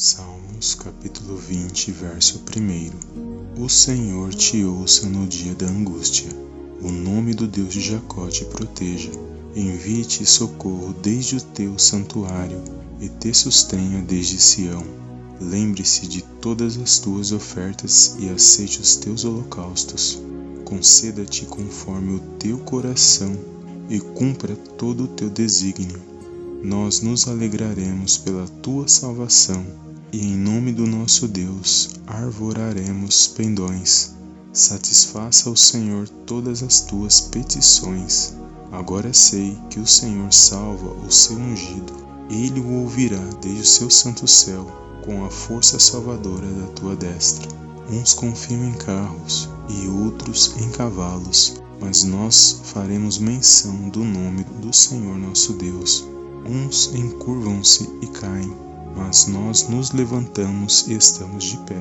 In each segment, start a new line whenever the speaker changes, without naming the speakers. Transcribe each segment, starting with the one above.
Salmos capítulo 20, verso 1 O Senhor te ouça no dia da angústia, o nome do Deus de Jacó te proteja, envie-te socorro desde o teu santuário e te sustenha desde Sião. Lembre-se de todas as tuas ofertas e aceite os teus holocaustos. Conceda-te conforme o teu coração e cumpra todo o teu desígnio. Nós nos alegraremos pela tua salvação e em nome do nosso Deus arvoraremos pendões. Satisfaça o Senhor todas as tuas petições. Agora sei que o Senhor salva o seu ungido. Ele o ouvirá desde o seu santo céu, com a força salvadora da tua destra. Uns confiam em carros e outros em cavalos, mas nós faremos menção do nome do Senhor nosso Deus. Uns encurvam-se e caem mas nós nos levantamos e estamos de pé.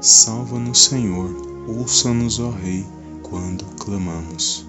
Salva-nos, Senhor, ouça-nos, ó Rei, quando clamamos.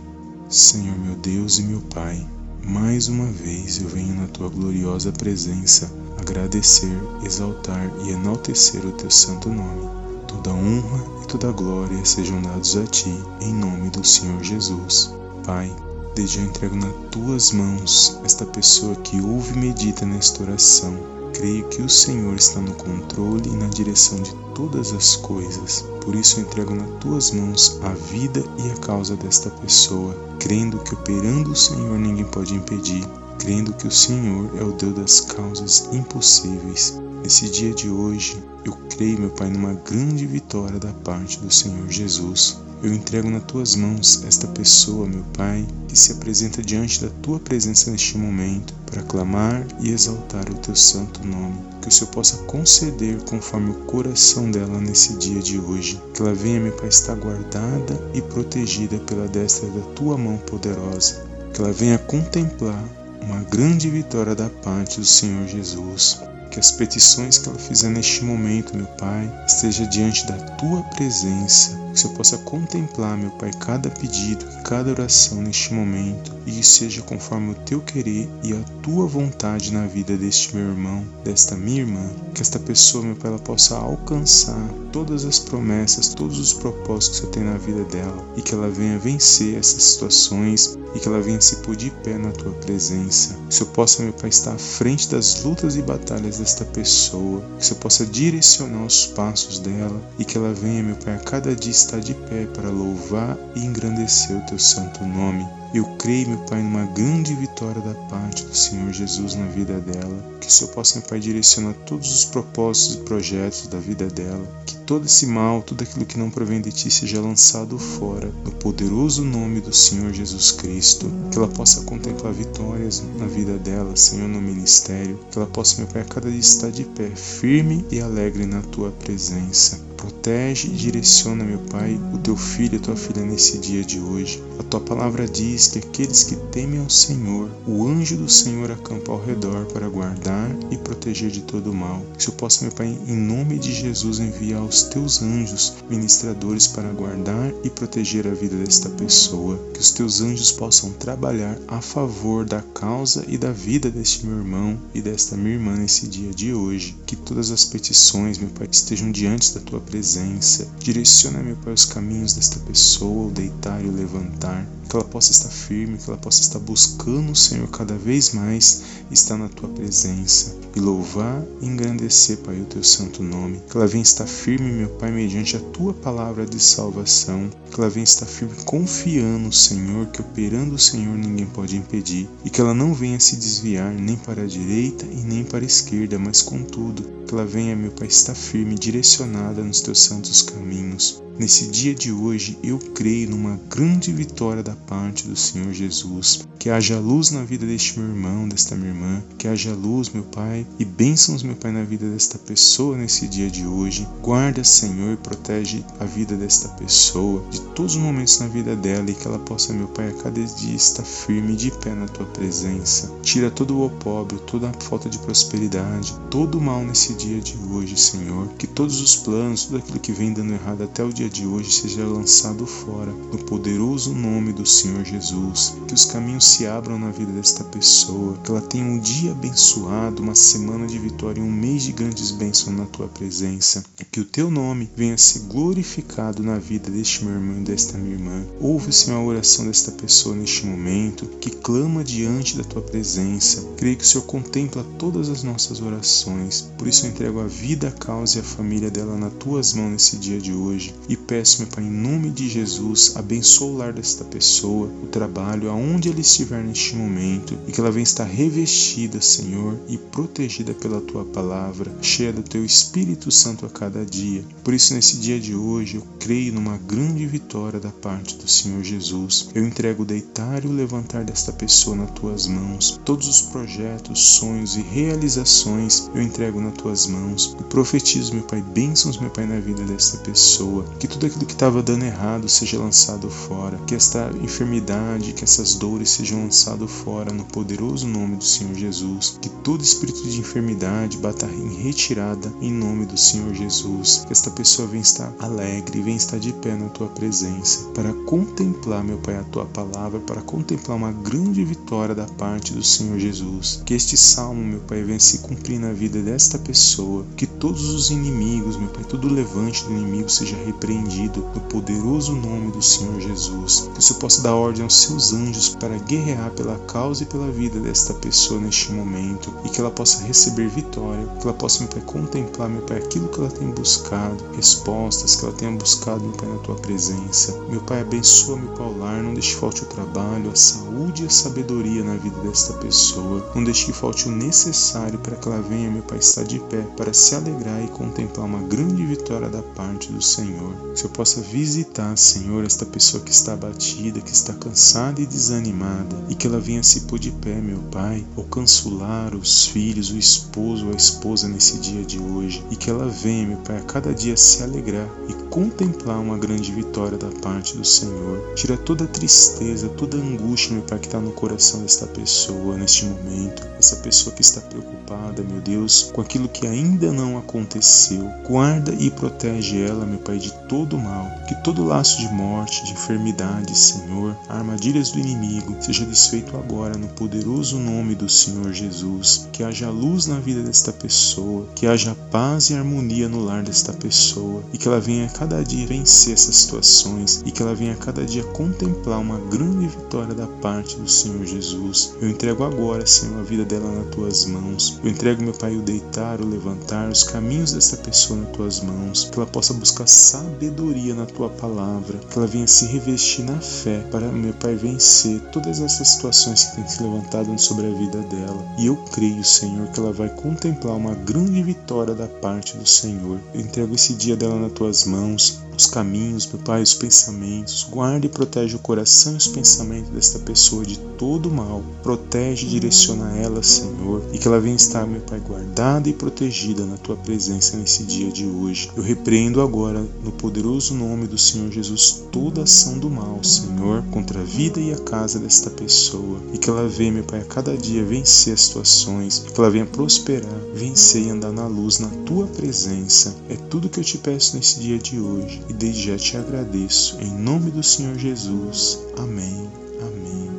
Senhor meu Deus e meu Pai, mais uma vez eu venho na tua gloriosa presença agradecer, exaltar e enaltecer o teu santo nome. Toda honra e toda glória sejam dados a ti, em nome do Senhor Jesus. Pai, desde eu entrego nas tuas mãos esta pessoa que ouve e medita nesta oração creio que o Senhor está no controle e na direção de todas as coisas. Por isso entrego nas tuas mãos a vida e a causa desta pessoa, crendo que operando o Senhor ninguém pode impedir, crendo que o Senhor é o Deus das causas impossíveis. Nesse dia de hoje, eu creio, meu Pai, numa grande vitória da parte do Senhor Jesus. Eu entrego nas tuas mãos esta pessoa, meu Pai, que se apresenta diante da tua presença neste momento para clamar e exaltar o teu santo nome. Que o Senhor possa conceder conforme o coração dela nesse dia de hoje. Que ela venha, meu Pai, estar guardada e protegida pela destra da tua mão poderosa. Que ela venha contemplar uma grande vitória da parte do Senhor Jesus. Que as petições que ela fizer neste momento, meu Pai, esteja diante da tua presença, que eu possa contemplar, meu Pai, cada pedido, cada oração neste momento, e que seja conforme o teu querer e a tua vontade na vida deste meu irmão, desta minha irmã, que esta pessoa, meu Pai, ela possa alcançar todas as promessas, todos os propósitos que você tem na vida dela, e que ela venha vencer essas situações e que ela venha se pôr de pé na tua presença. Que o Senhor possa, meu Pai, estar à frente das lutas e batalhas desta pessoa. Que o Senhor possa direcionar os passos dela e que ela venha, meu Pai, a cada dia estar de pé para louvar e engrandecer o teu santo nome. Eu creio, meu Pai, numa grande vitória da parte do Senhor Jesus na vida dela. Que o Senhor possa, meu Pai, direcionar todos os propósitos e projetos da vida dela. Que todo esse mal, tudo aquilo que não provém de ti seja lançado fora, no poderoso nome do Senhor Jesus Cristo. Que ela possa contemplar vitórias na vida dela, Senhor, no ministério. Que ela possa, meu Pai, a cada dia estar de pé, firme e alegre na tua presença. Protege e direciona, meu Pai, o teu filho e tua filha nesse dia de hoje. A tua palavra diz que aqueles que temem ao Senhor, o anjo do Senhor acampa ao redor para guardar e proteger de todo mal. Que eu possa, meu Pai, em nome de Jesus, enviar os teus anjos ministradores para guardar e proteger a vida desta pessoa. Que os teus anjos possam trabalhar a favor da causa e da vida deste meu irmão e desta minha irmã nesse dia de hoje. Que todas as petições, meu Pai, estejam diante da tua presença. Direciona, meu Pai, os caminhos desta pessoa, o deitar e o levantar. Que ela possa estar firme, que ela possa estar buscando o Senhor cada vez mais, estar na tua presença e louvar e engrandecer, Pai, o teu santo nome. Que ela venha estar firme, meu Pai, mediante a tua palavra de salvação. Que ela venha estar firme, confiando, Senhor, que operando o Senhor ninguém pode impedir. E que ela não venha se desviar nem para a direita e nem para a esquerda, mas contudo, que ela venha, meu Pai, estar firme, direcionada nos teus santos caminhos. Nesse dia de hoje, eu creio numa grande vitória da parte do Senhor Jesus. Que haja luz na vida deste meu irmão, desta minha irmã. Que haja luz, meu Pai, e bênçãos, meu Pai, na vida desta pessoa nesse dia de hoje. Guarda, Senhor, e protege a vida desta pessoa, de todos os momentos na vida dela, e que ela possa, meu Pai, a cada dia estar firme de pé na tua presença. Tira todo o opróbrio, toda a falta de prosperidade, todo o mal nesse dia de hoje, Senhor. Que todos os planos, tudo aquilo que vem dando errado até o dia de hoje seja lançado fora, no poderoso nome do Senhor Jesus. Que os caminhos se abram na vida desta pessoa, que ela tenha um dia abençoado, uma semana de vitória, um mês de grandes bênçãos na tua presença. Que o teu nome venha a ser glorificado na vida deste meu irmão e desta minha irmã. Ouve, Senhor, a oração desta pessoa neste momento, que clama diante da tua presença. Creio que o Senhor contempla todas as nossas orações. Por isso eu entrego a vida, a causa e a família dela nas tuas mãos nesse dia de hoje. E peço, meu Pai, em nome de Jesus, abençoa o lar desta pessoa, o trabalho, aonde ela estiver neste momento, e que ela venha estar revestida, Senhor, e protegida pela tua palavra, cheia do teu Espírito Santo a cada dia. Por isso, nesse dia de hoje, eu creio numa grande vitória da parte do Senhor Jesus. Eu entrego o deitar e o levantar desta pessoa nas tuas mãos. Todos os projetos, sonhos e realizações eu entrego nas tuas mãos. E profetizo, meu Pai, bênçãos, meu Pai, na vida desta pessoa. Que tudo aquilo que estava dando errado seja lançado fora. Que esta enfermidade, que essas dores sejam lançadas fora no poderoso nome do Senhor Jesus. Que todo espírito de enfermidade bata em retirada em nome do Senhor Jesus. Que esta pessoa venha estar alegre, venha estar de pé na tua presença para contemplar, meu Pai, a tua palavra, para contemplar uma grande vitória da parte do Senhor Jesus. Que este salmo, meu Pai, venha se cumprir na vida desta pessoa. Que todos os inimigos, meu Pai, todo levante do inimigo seja repreendido no poderoso nome do Senhor Jesus. Que o Senhor possa dar ordem aos seus anjos para guerrear pela causa e pela vida desta pessoa neste momento e que ela possa receber vitória, que ela possa, meu Pai, contemplar, meu Pai, aquilo que ela tem buscado, respostas que ela tenha buscado, meu Pai, na tua presença. Meu Pai, abençoa, meu Pai, o lar, não deixe falte o trabalho, a saúde e a sabedoria na vida desta pessoa. Não deixe que falte o necessário para que ela venha, meu Pai, estar de pé, para se alegrar e contemplar uma grande vitória da parte do Senhor. Que eu possa visitar, Senhor, esta pessoa que está abatida, que está cansada e desanimada, e que ela venha se pôr de pé, meu Pai, alcançar o lar, os filhos, o esposo ou a esposa nesse dia de hoje, e que ela venha, meu Pai, a cada dia se alegrar e contemplar uma grande vitória da parte do Senhor. Tira toda a tristeza, toda a angústia, meu Pai, que está no coração desta pessoa neste momento. Essa pessoa que está preocupada, meu Deus, com aquilo que ainda não aconteceu. Guarda e protege ela, meu Pai, de todo mal. Que todo laço de morte, de enfermidade, Senhor, armadilhas do inimigo, seja desfeito agora no poderoso nome do Senhor Jesus. Que haja luz na vida desta pessoa, que haja paz e harmonia no lar desta pessoa e que ela venha a cada dia vencer essas situações e que ela venha cada dia contemplar uma grande vitória da parte do Senhor Jesus. Eu entrego agora, Senhor, a vida dela nas tuas mãos. Eu entrego, meu Pai, o deitar, o levantar, os caminhos dessa pessoa nas tuas mãos, que ela possa buscar sabedoria na tua palavra, que ela venha se revestir na fé para, meu Pai, vencer todas essas situações que têm se levantado sobre a vida dela. E eu creio, Senhor, que ela vai contemplar uma grande vitória da parte do Senhor. Eu entrego esse dia dela nas tuas mãos os caminhos, meu Pai, os pensamentos. Guarda e protege o coração e os pensamentos desta pessoa de todo mal. Protege e direciona ela, Senhor, e que ela venha estar, meu Pai, guardada e protegida na tua presença nesse dia de hoje. Eu repreendo agora, no poderoso nome do Senhor Jesus, toda ação do mal, Senhor, contra a vida e a casa desta pessoa. E que ela venha, meu Pai, a cada dia vencer as situações, que ela venha prosperar, vencer e andar na luz na tua presença. É tudo que eu te peço nesse dia hoje e desde já te agradeço. Em nome do Senhor Jesus. Amém. Amém.